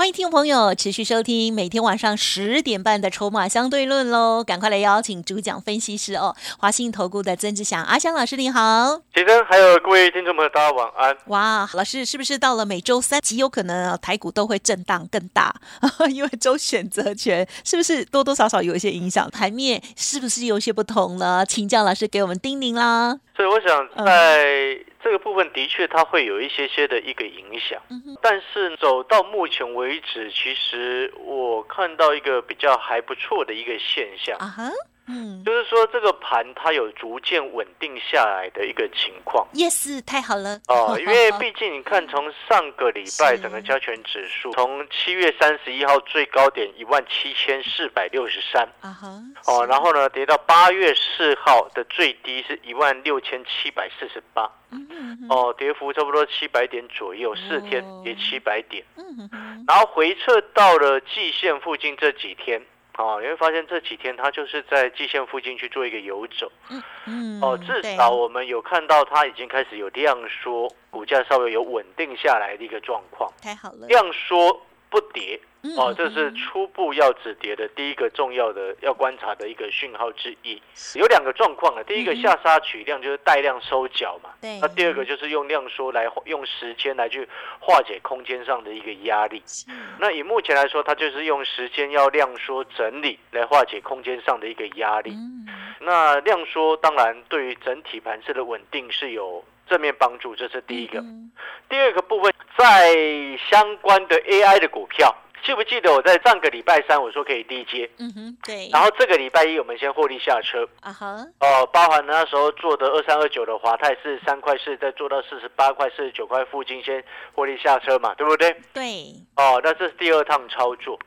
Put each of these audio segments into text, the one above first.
欢迎听众朋友持续收听每天晚上十点半的《筹码相对论》喽！赶快来邀请主讲分析师哦，华信投顾的曾志祥阿祥老师，你好。杰生，还有各位听众朋友，大家晚安。哇，老师是不是到了每周三极有可能台股都会震荡更大？因为周选择权是不是多多少少有一些影响？盘面是不是有些不同了？请教老师给我们叮咛啦。所以我想在。这个部分的确它会有一些些的一个影响，但是走到目前为止，其实我看到一个比较还不错的一个现象。嗯，就是说这个盘它有逐渐稳定下来的一个情况。Yes，太好了。哦，因为毕竟你看，从上个礼拜整个加权指数，从七月三十一号最高点一万七千四百六十三，啊哈，哦，然后呢跌到八月四号的最低是一万六千七百四十八，哦，跌幅差不多七百点左右，四天跌七百点，嗯然后回撤到了季线附近这几天。哦，你会发现这几天它就是在季线附近去做一个游走，嗯嗯，哦，至少我们有看到它已经开始有量缩，股价稍微有稳定下来的一个状况，太好了，量缩不跌。哦，这是初步要止跌的第一个重要的要观察的一个讯号之一。有两个状况啊，第一个下杀取量就是带量收脚嘛，那第二个就是用量缩来用时间来去化解空间上的一个压力。那以目前来说，它就是用时间要量缩整理来化解空间上的一个压力。那量缩当然对于整体盘势的稳定是有正面帮助，这是第一个。第二个部分在相关的 AI 的股票。记不记得我在上个礼拜三我说可以低接，嗯哼，对。然后这个礼拜一我们先获利下车，啊哈，哦，包含那时候做的二三二九的华泰是三块四，再做到四十八块、四十九块附近先获利下车嘛，对不对？对。哦，那这是第二趟操作。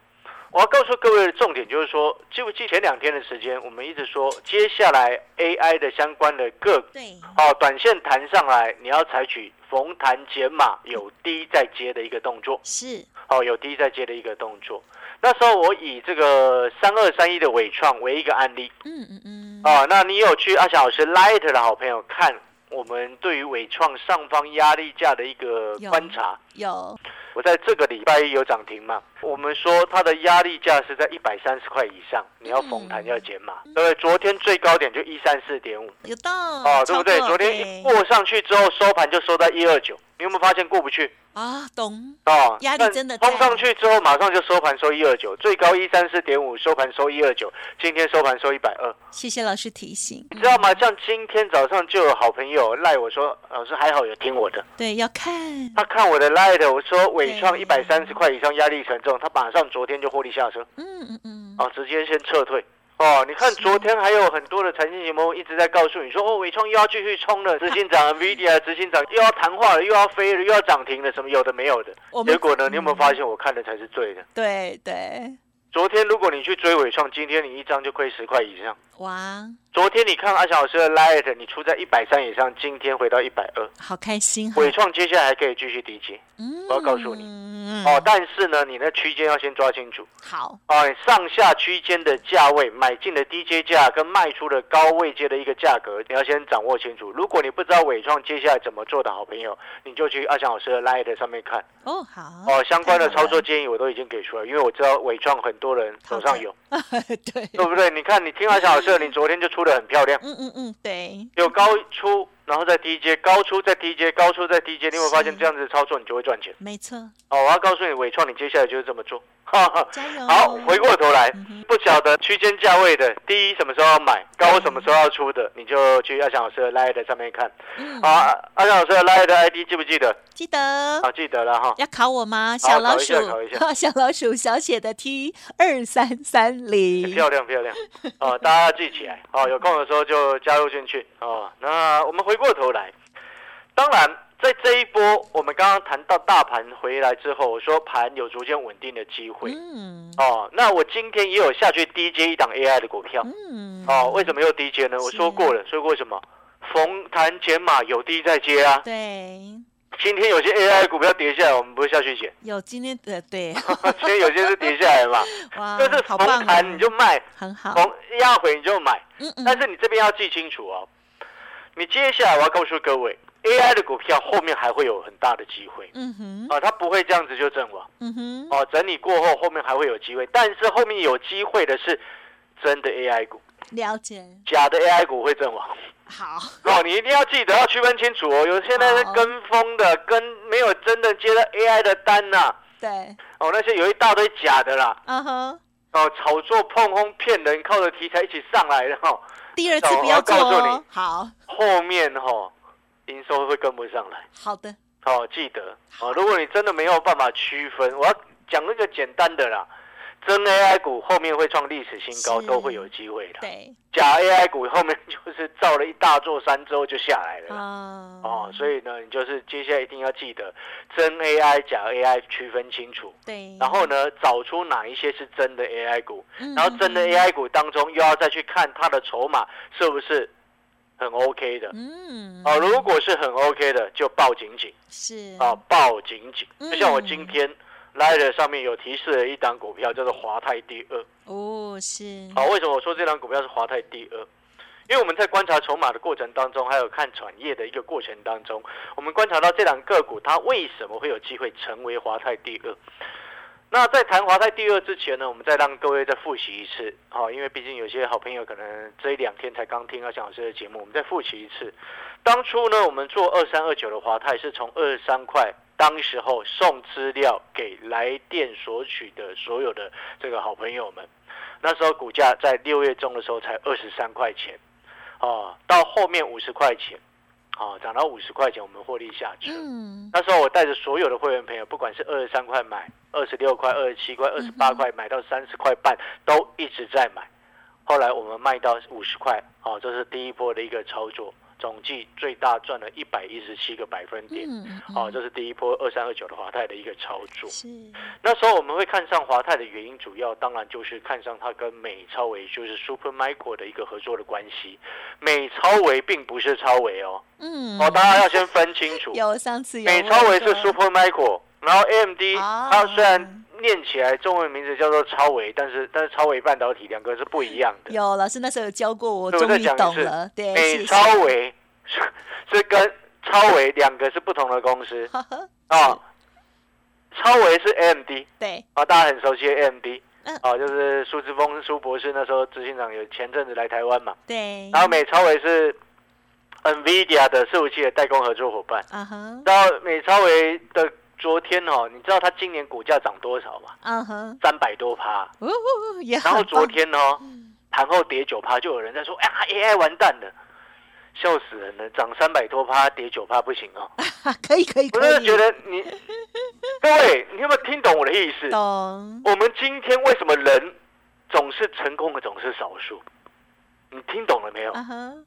我要告诉各位的重点就是说，记不记前两天的时间，我们一直说接下来 AI 的相关的个股，对，哦，短线弹上来，你要采取逢弹减码，有低再接的一个动作，是，哦，有低再接的一个动作。那时候我以这个三二三一的伟创为一个案例，嗯嗯嗯，哦，那你有去阿翔老师 Light 的好朋友看我们对于伟创上方压力价的一个观察？有。我在这个礼拜一有涨停嘛？我们说它的压力价是在一百三十块以上，你要逢弹要减码。对，昨天最高点就一三四点五，有到哦，对不对？昨天一过上去之后收盘就收在一二九，你有没有发现过不去？啊，懂哦，压力真的冲上去之后马上就收盘收一二九，最高一三四点五，收盘收一二九，今天收盘收一百二。谢谢老师提醒，你知道吗？像今天早上就有好朋友赖我说，老师还好有听我的，对，要看他看我的赖的，我说我。伟创一百三十块以上压力沉重，他马上昨天就获利下车，嗯嗯嗯，哦，直接先撤退，哦，你看昨天还有很多的财经节目一直在告诉你说，哦，伟创又要继续冲了，执行长 Nvidia 执行长又要谈话了，又要飞了，又要涨停了，什么有的没有的，结果呢，你有没有发现我看的才是对的？对对，昨天如果你去追伟创，今天你一张就亏十块以上，哇。昨天你看阿翔老师的 Light，你出在一百三以上，今天回到一百二，好开心。伟创接下来还可以继续低接，我要告诉你哦。但是呢，你的区间要先抓清楚。好哦，上下区间的价位，买进的低阶价跟卖出的高位阶的一个价格，你要先掌握清楚。如果你不知道伟创接下来怎么做的好朋友，你就去阿翔老师的 Light 上面看。哦，好哦，相关的操作建议我都已经给出了，因为我知道伟创很多人手上有，对对不对？你看，你听阿翔老师，你昨天就出。的很漂亮，嗯嗯嗯，对，有高出，然后再低阶，高出再低阶，高出再低阶，你会发现这样子的操作你就会赚钱，没错。哦，我要告诉你，伟创，你接下来就是这么做。加油！好，回过头来，不晓得区间价位的，第一什么时候要买，高什么时候要出的，你就去阿翔老师的 Light 上面看。好，阿翔老师的 Light ID 记不记得？记得。好，记得了哈。要考我吗？小老鼠，小老鼠小写的 T 二三三零。漂亮漂亮。哦，大家记起来。哦，有空的时候就加入进去。哦，那我们回过头来，当然。在这一波，我们刚刚谈到大盘回来之后，我说盘有逐渐稳定的机会。嗯，哦，那我今天也有下去低接一档 AI 的股票。嗯，哦，为什么又低接呢？我说过了，说过什么？逢弹减码有低再接啊。对。今天有些 AI 股票跌下来，我们不会下去捡。有今天的对。今天有些是跌下来嘛。哇，就是逢弹你就卖，很好。逢压回你就买。嗯嗯。但是你这边要记清楚哦，你接下来我要告诉各位，AI 的股票后面还会有很大的机会。嗯哼。啊，它不会这样子就阵亡。嗯哼。哦，整理过后后面还会有机会，但是后面有机会的是真的 AI 股。了解。假的 AI 股会阵亡。好哦，你一定要记得要区分清楚哦。有现在是跟风的，跟没有真的接到 AI 的单呐。对。哦，那些有一大堆假的啦。嗯哼。哦，炒作碰轰骗人，靠着题材一起上来的哈。第二次不要做哦。好。后面哈，营收会跟不上来。好的。好，记得好。如果你真的没有办法区分，我要讲那个简单的啦。真 AI 股后面会创历史新高，都会有机会的。对，假 AI 股后面就是造了一大座山之后就下来了。哦，所以呢，你就是接下来一定要记得真 AI、假 AI 区分清楚。对。然后呢，找出哪一些是真的 AI 股，然后真的 AI 股当中又要再去看它的筹码是不是很 OK 的。嗯。哦，如果是很 OK 的，就抱紧紧。是。啊，抱紧紧。就像我今天。来的上面有提示的一档股票叫做华泰第二哦，是好，为什么我说这档股票是华泰第二？因为我们在观察筹码的过程当中，还有看产业的一个过程当中，我们观察到这档个股它为什么会有机会成为华泰第二？那在谈华泰第二之前呢，我们再让各位再复习一次，好，因为毕竟有些好朋友可能这一两天才刚听到蒋老师的节目，我们再复习一次。当初呢，我们做二三二九的华泰是从二十三块。当时候送资料给来电索取的所有的这个好朋友们，那时候股价在六月中的时候才二十三块钱，哦，到后面五十块钱，哦，涨到五十块钱，我们获利下车。嗯，那时候我带着所有的会员朋友，不管是二十三块买，二十六块、二十七块、二十八块买到三十块半，都一直在买。后来我们卖到五十块，哦，这是第一波的一个操作。总计最大赚了一百一十七个百分点，哦，这是第一波二三二九的华泰的一个操作。是那时候我们会看上华泰的原因，主要当然就是看上它跟美超维，就是 Super Micro 的一个合作的关系。美超维并不是超维哦，嗯，哦，大家要先分清楚。有上次美超维是 Super Micro，然后 AMD 它虽然。念起来中文名字叫做超维，但是但是超维半导体两个是不一样的。有老师那时候有教过我，终于懂了。对，美超维是跟超维两个是不同的公司 啊。超维是 AMD，对啊，大家很熟悉 AMD，嗯啊，就是苏志峰苏博士那时候执行长有前阵子来台湾嘛。对。然后美超维是 NVIDIA 的服务器的代工合作伙伴。啊哈。然后美超维的。昨天哦，你知道它今年股价涨多少吗？嗯哼，三百多趴。哦，然后昨天哦，盘后跌九趴，就有人在说：“哎呀，AI 完蛋了，笑死人了！涨三百多趴，跌九趴不行哦。”可以可以，我真的觉得你各位，你有没有听懂我的意思？懂。我们今天为什么人总是成功的总是少数？你听懂了没有？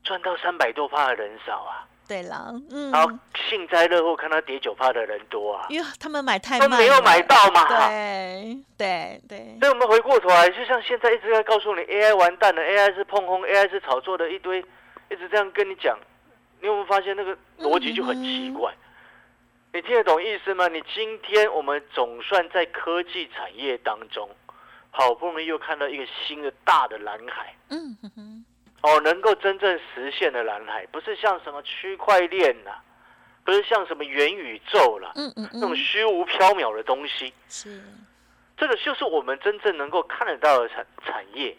赚到三百多趴的人少啊。对了，嗯，然后幸灾乐祸看到跌九趴的人多啊，因为他们买太慢，没有买到嘛。对对对。所以我们回过头来，就像现在一直在告诉你，AI 完蛋了，AI 是碰空，AI 是炒作的一堆，一直这样跟你讲，你有没有发现那个逻辑就很奇怪？你听得懂意思吗？你今天我们总算在科技产业当中，好不容易又看到一个新的大的蓝海。嗯哼哼。哦，能够真正实现的蓝海，不是像什么区块链呐，不是像什么元宇宙了，嗯嗯，那种虚无缥缈的东西，是，这个就是我们真正能够看得到的产产业，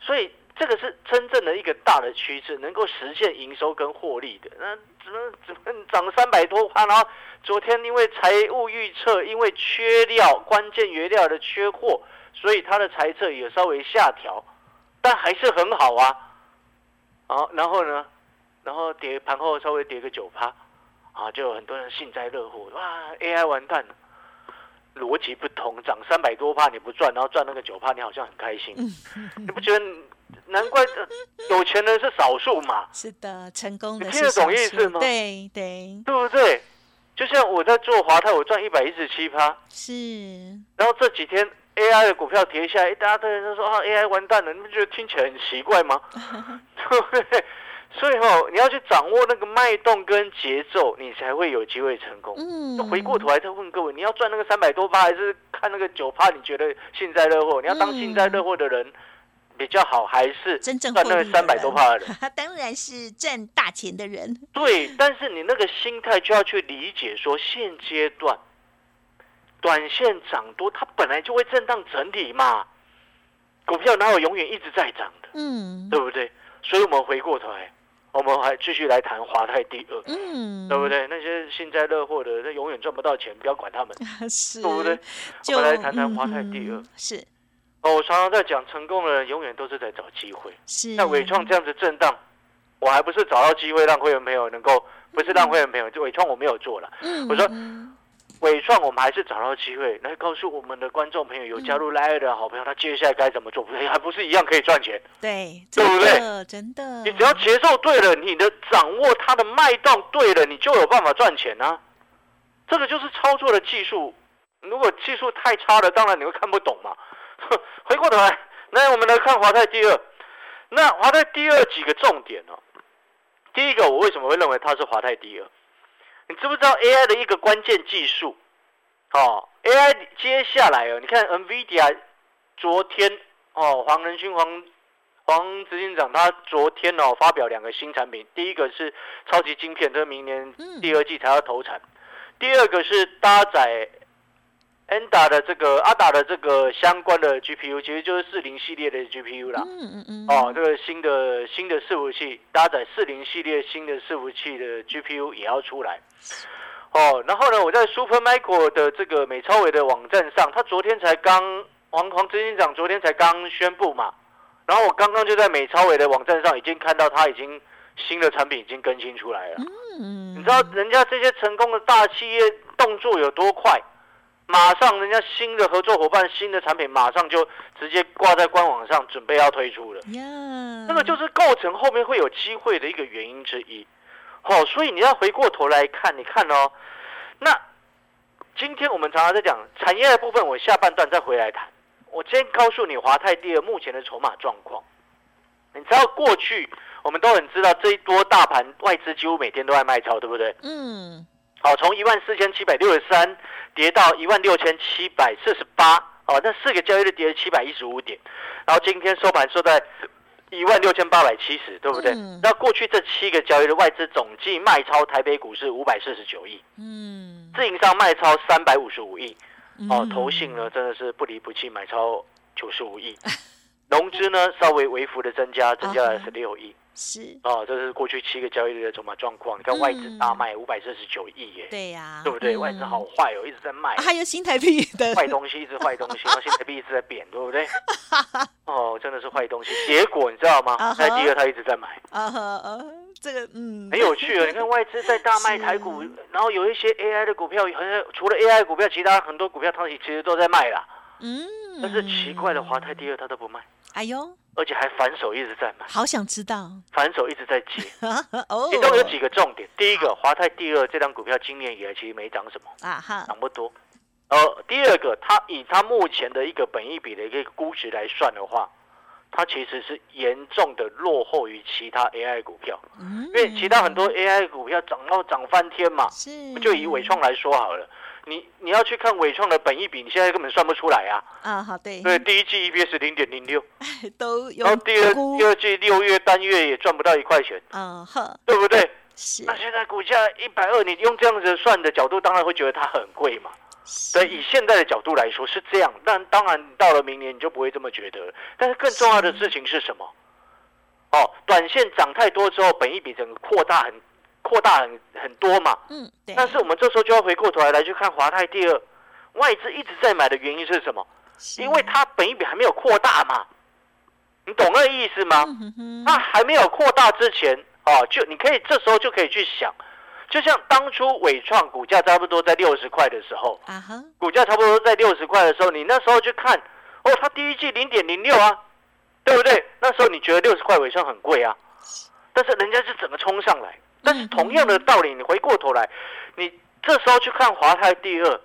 所以这个是真正的一个大的趋势，能够实现营收跟获利的。那怎么怎么涨三百多块？然后昨天因为财务预测，因为缺料，关键原料的缺货，所以它的财测也稍微下调，但还是很好啊。好，然后呢，然后跌盘后稍微跌个九趴，啊，就有很多人幸灾乐祸，哇，AI 完蛋了，逻辑不同，涨三百多趴你不赚，然后赚那个九趴，你好像很开心，你不觉得？难怪有钱人是少数嘛？是的，成功的。你听得懂意思吗？对对，对不对？就像我在做华泰，我赚一百一十七趴，是。然后这几天。AI 的股票跌下来，大堆人都说啊，AI 完蛋了，你不觉得听起来很奇怪吗？对不对？所以哈，你要去掌握那个脉动跟节奏，你才会有机会成功。嗯，回过头来再问各位，你要赚那个三百多趴，还是看那个九趴？你觉得幸灾乐祸？你要当幸灾乐祸的人比较好，还是真正赚那个三百多趴的人？当然是赚大钱的人。对，但是你那个心态就要去理解，说现阶段短线涨多，它本来就会震荡整理嘛。股票哪有永远一直在涨的？嗯，对不对？所以我们回过头来。我们还继续来谈华泰第二，嗯，对不对？那些幸灾乐祸的，那永远赚不到钱，不要管他们，是，对不对？我们来谈谈华泰第二，是。哦，我常常在讲，成功的人永远都是在找机会。是。像伟创这样子震荡，我还不是找到机会让会员朋友能够，不是让会员朋友，就伟创我没有做了。嗯。我说。伟创，我们还是找到机会来告诉我们的观众朋友，有加入 Live 的好朋友，他接下来该怎么做？还不是一样可以赚钱？对，对不对？真的，你只要节奏对了，你的掌握它的脉动对了，你就有办法赚钱啊！这个就是操作的技术。如果技术太差了，当然你会看不懂嘛。回过头来，那我们来看华泰第二。那华泰第二几个重点呢？第一个，我为什么会认为它是华泰第二？你知不知道 AI 的一个关键技术？哦，AI 接下来哦，你看 NVIDIA 昨天哦，黄仁勋黄黄执行长他昨天哦发表两个新产品，第一个是超级晶片，这明年第二季才要投产；第二个是搭载。N 达的这个阿达的这个相关的 GPU，其实就是四零系列的 GPU 啦。嗯嗯嗯。哦，这个新的新的伺服器搭载四零系列新的伺服器的 GPU 也要出来。哦，然后呢，我在 Supermicro 的这个美超伟的网站上，他昨天才刚王黄执行长昨天才刚宣布嘛，然后我刚刚就在美超伟的网站上已经看到他已经新的产品已经更新出来了。嗯。你知道人家这些成功的大企业动作有多快？马上，人家新的合作伙伴、新的产品，马上就直接挂在官网上，准备要推出了。呀，这个就是构成后面会有机会的一个原因之一。好，所以你要回过头来看，你看哦，那今天我们常常在讲产业的部分，我下半段再回来谈。我先告诉你华泰第二目前的筹码状况。你知道过去我们都很知道这一波大盘外资几乎每天都在卖超，对不对？嗯。好，从一万四千七百六十三跌到一万六千七百四十八，哦，那四个交易日跌了七百一十五点，然后今天收盘收在一万六千八百七十，对不对？那过去这七个交易日外资总计卖超台北股市五百四十九亿，嗯，自营商卖超三百五十五亿，哦，投信呢真的是不离不弃买超九十五亿，融资呢稍微微幅的增加，增加了十六亿。是哦，这是过去七个交易日的筹码状况。你看外资大卖五百四十九亿耶，对呀，对不对？外资好坏哦，一直在卖。还有新台币的坏东西，一直坏东西，然后新台币一直在贬，对不对？哦，真的是坏东西。结果你知道吗？在第二，他一直在买。啊哈，这个嗯，很有趣哦。你看外资在大卖台股，然后有一些 AI 的股票，好像除了 AI 股票，其他很多股票，它其实都在卖啦。嗯，但是奇怪的，华泰第二它都不卖。哎呦。而且还反手一直在买，好想知道，反手一直在接。哦，其中有几个重点。第一个，华泰第二这张股票今年以来其实没涨什么啊哈，涨不多。呃，第二个，它以它目前的一个本益比的一个估值来算的话，它其实是严重的落后于其他 AI 股票。嗯，因为其他很多 AI 股票涨到涨翻天嘛，是，就以伟创来说好了。你你要去看伟创的本益比，你现在根本算不出来啊！啊，好对。对，第一季 EPS 零点零六，都有。然后第二第二季六月单月也赚不到一块钱。嗯哼，对不对？是。那现在股价一百二，你用这样子算的角度，当然会觉得它很贵嘛。对，以现在的角度来说是这样，但当然到了明年你就不会这么觉得。但是更重要的事情是什么？哦，短线涨太多之后，本益比整个扩大很。扩大很很多嘛，嗯，对。但是我们这时候就要回过头来来去看华泰第二，外资一直在买的原因是什么？因为它本一比还没有扩大嘛，你懂那个意思吗？那还没有扩大之前，哦，就你可以这时候就可以去想，就像当初伟创股价差不多在六十块的时候，啊哈，股价差不多在六十块的时候，你那时候去看，哦，它第一季零点零六啊，对不对？那时候你觉得六十块伟创很贵啊，但是人家是怎么冲上来？但是同样的道理，你回过头来，你这时候去看华泰第二，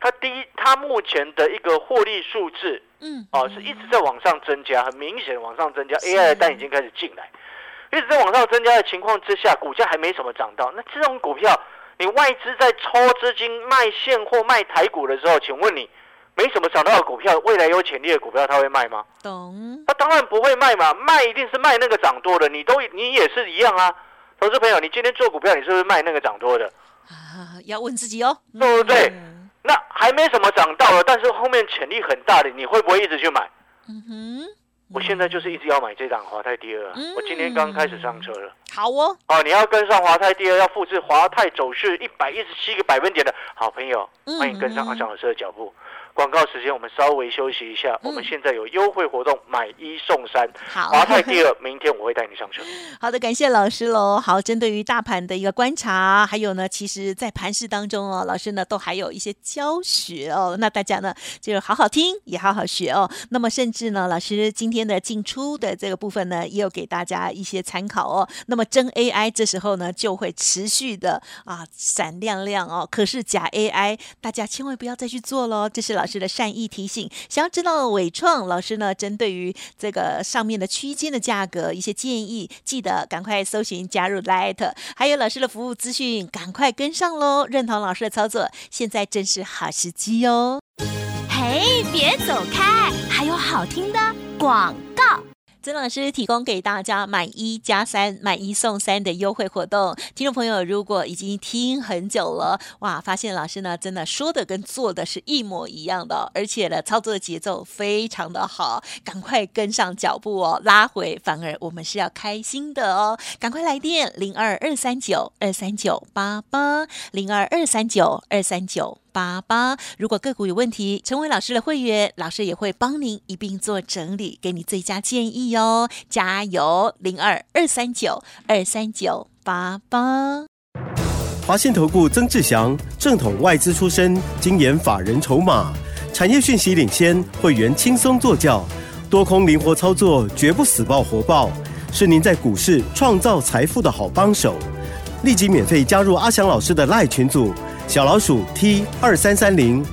它第一，它目前的一个获利数字，嗯，哦，是一直在往上增加，很明显往上增加，AI 的单已经开始进来。一直在往上增加的情况之下，股价还没什么涨到。那这种股票，你外资在抽资金卖现货卖台股的时候，请问你没什么涨到的股票，未来有潜力的股票，他会卖吗？懂。他当然不会卖嘛，卖一定是卖那个涨多的。你都你也是一样啊，投资朋友，你今天做股票，你是不是卖那个涨多的？啊，要问自己哦，对不对？那还没什么涨到了，但是后面潜力很大的，你会不会一直去买？嗯哼。我现在就是一直要买这档华泰第二，我今天刚开始上车了。好哦，哦，你要跟上华泰第二，要复制华泰走势一百一十七个百分点的好朋友，欢迎跟上阿翔老师的脚步。广告时间，我们稍微休息一下。我们现在有优惠活动，买一送三。好，华泰第二，明天我会带你上车。好的，感谢老师喽。好，针对于大盘的一个观察，还有呢，其实在盘市当中哦，老师呢都还有一些教学哦。那大家呢就好好听，也好好学哦。那么甚至呢，老师今天的进出的这个部分呢，也有给大家一些参考哦。那么真 AI 这时候呢就会持续的啊闪亮亮哦。可是假 AI，大家千万不要再去做喽。这是老师的善意提醒，想要知道伟创老师呢，针对于这个上面的区间的价格一些建议，记得赶快搜寻加入 Light，还有老师的服务资讯，赶快跟上喽！认同老师的操作，现在正是好时机哦。嘿，别走开，还有好听的广告。曾老师提供给大家买一加三、买一送三的优惠活动。听众朋友，如果已经听很久了，哇，发现老师呢真的说的跟做的是一模一样的，而且呢操作的节奏非常的好，赶快跟上脚步哦，拉回反而我们是要开心的哦，赶快来电零二二三九二三九八八零二二三九二三九。八八，如果个股有问题，成为老师的会员，老师也会帮您一并做整理，给你最佳建议哦。加油，零二二三九二三九八八。华信投顾曾志祥，正统外资出身，精研法人筹码，产业讯息领先，会员轻松做教，多空灵活操作，绝不死爆活爆，是您在股市创造财富的好帮手。立即免费加入阿祥老师的赖群组。小老鼠 T 二三三零，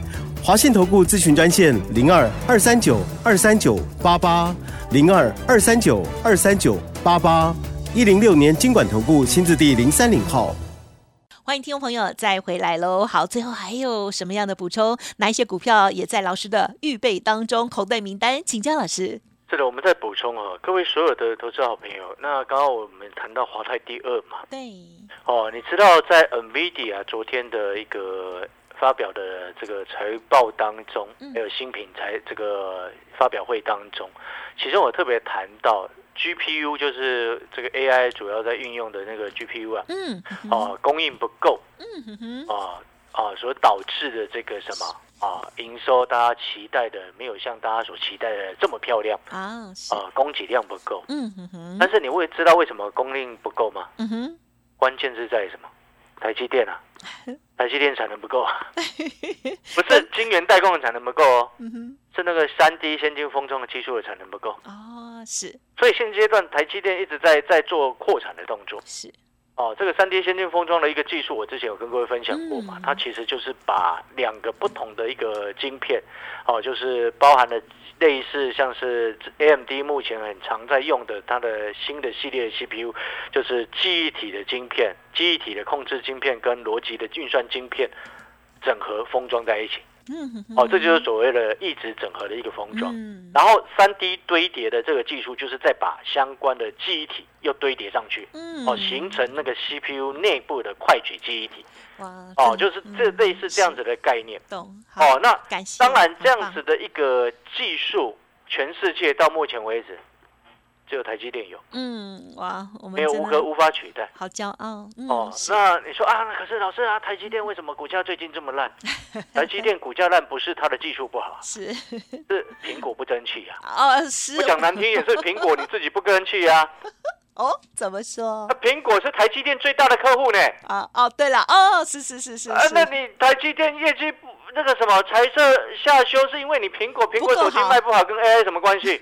华信投顾咨询专线零二二三九二三九八八零二二三九二三九八八一零六年经管投顾新字第零三零号。欢迎听众朋友再回来喽！好，最后还有什么样的补充？哪一些股票也在老师的预备当中？口袋名单，请教老师。是的，我们在补充啊，各位所有的投资好朋友。那刚刚我们谈到华泰第二嘛，对，哦，你知道在 NVIDIA 昨天的一个发表的这个财报当中，还有新品材这个发表会当中，其中我特别谈到 GPU，就是这个 AI 主要在运用的那个 GPU 啊，嗯，哦，供应不够，嗯哼，啊啊，所导致的这个什么？啊，营收大家期待的没有像大家所期待的这么漂亮啊，啊，供给量不够。嗯哼哼。但是你会知道为什么供应不够吗？嗯哼。关键是在什么？台积电啊，台积电产能不够啊，不是晶圆代工的产能不够哦，嗯是那个三 D 先进封装的技术的产能不够。哦，是。所以现阶段台积电一直在在做扩产的动作。是。哦，这个三 D 先进封装的一个技术，我之前有跟各位分享过嘛？它其实就是把两个不同的一个晶片，哦，就是包含了类似像是 AMD 目前很常在用的它的新的系列 CPU，就是记忆体的晶片、记忆体的控制晶片跟逻辑的运算晶片整合封装在一起。嗯，哦，这就是所谓的一直整合的一个封装，然后三 D 堆叠的这个技术，就是再把相关的记忆体又堆叠上去，嗯，哦，形成那个 CPU 内部的快取记忆体，哇，哦，就是这类似这样子的概念，懂？哦，那当然这样子的一个技术，全世界到目前为止。只有台积电有，嗯，哇，我们没有无可无法取代，好骄傲哦。那你说啊，可是老师啊，台积电为什么股价最近这么烂？台积电股价烂不是它的技术不好，是是苹果不争气啊。哦，是，我讲难听也是苹果你自己不争气呀。哦，怎么说？那苹果是台积电最大的客户呢。啊哦，对了，哦，是是是是。啊，那你台积电业绩不那个什么彩色下修，是因为你苹果苹果手机卖不好，跟 AI 什么关系？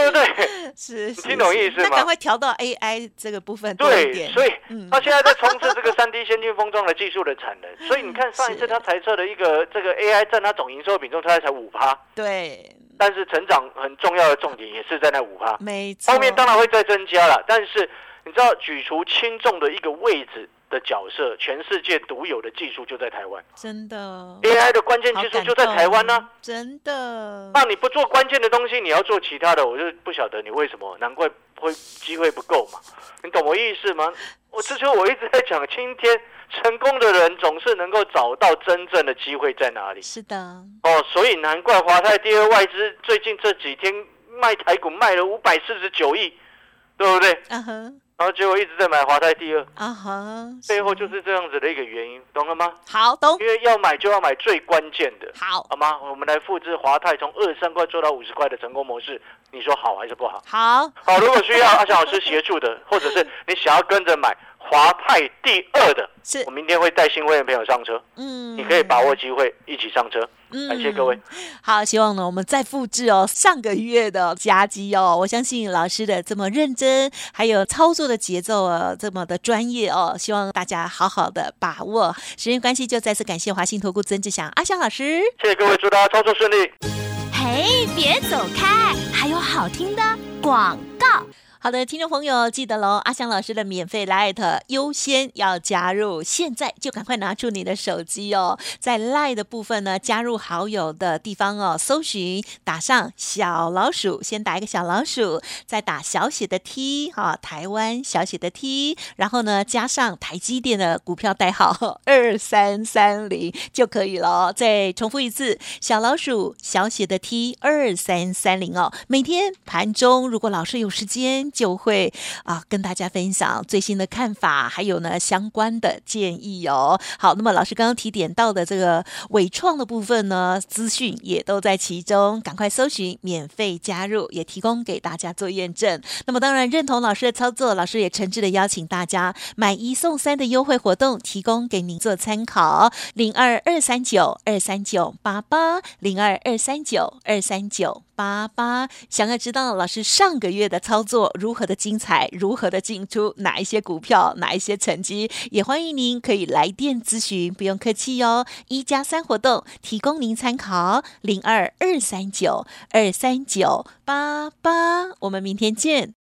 对不对？是，听懂意思吗？那赶快调到 AI 这个部分对，所以他现在在冲刺这个三 D 先进封装的技术的产能。所以你看上一次他猜测的一个这个 AI 占他总营收比重，他才五趴。对。但是成长很重要的重点也是在那五趴，没错。后面当然会再增加了，但是你知道举足轻重的一个位置的角色，全世界独有的技术就在台湾，真的。AI 的关键技术就在台湾呢，真的。那你不做关键的东西，你要做其他的，我就不晓得你为什么，难怪会机会不够嘛，你懂我意思吗？我之前我一直在讲，今天。成功的人总是能够找到真正的机会在哪里。是的，哦，所以难怪华泰第二外资最近这几天卖台股卖了五百四十九亿，对不对？嗯哼。然后结果一直在买华泰第二，啊哈，背后就是这样子的一个原因，懂了吗？好，懂。因为要买就要买最关键的，好，好吗？我们来复制华泰从二十三块做到五十块的成功模式，你说好还是不好？好，好。如果需要阿翔老师协助的，或者是你想要跟着买。华泰第二的，是我明天会带新会员朋友上车，嗯，你可以把握机会一起上车，嗯，感谢各位。好，希望呢我们再复制哦上个月的夹击哦，我相信老师的这么认真，还有操作的节奏啊这么的专业哦，希望大家好好的把握。时间关系，就再次感谢华信投顾曾志祥阿祥老师，谢谢各位，祝大家操作顺利。嘿，别走开，还有好听的广告。好的，听众朋友记得喽，阿香老师的免费 Light 优先要加入，现在就赶快拿出你的手机哦，在 Light 的部分呢，加入好友的地方哦，搜寻打上小老鼠，先打一个小老鼠，再打小写的 T 哈，台湾小写的 T，然后呢加上台积电的股票代号 二三三零就可以了。再重复一次，小老鼠小写的 T 二三三零哦，每天盘中如果老师有时间。就会啊跟大家分享最新的看法，还有呢相关的建议哦。好，那么老师刚刚提点到的这个伟创的部分呢，资讯也都在其中，赶快搜寻免费加入，也提供给大家做验证。那么当然认同老师的操作，老师也诚挚的邀请大家买一送三的优惠活动，提供给您做参考。零二二三九二三九八八零二二三九二三九。八八，想要知道老师上个月的操作如何的精彩，如何的进出哪一些股票，哪一些成绩，也欢迎您可以来电咨询，不用客气哟。一加三活动提供您参考，零二二三九二三九八八，我们明天见。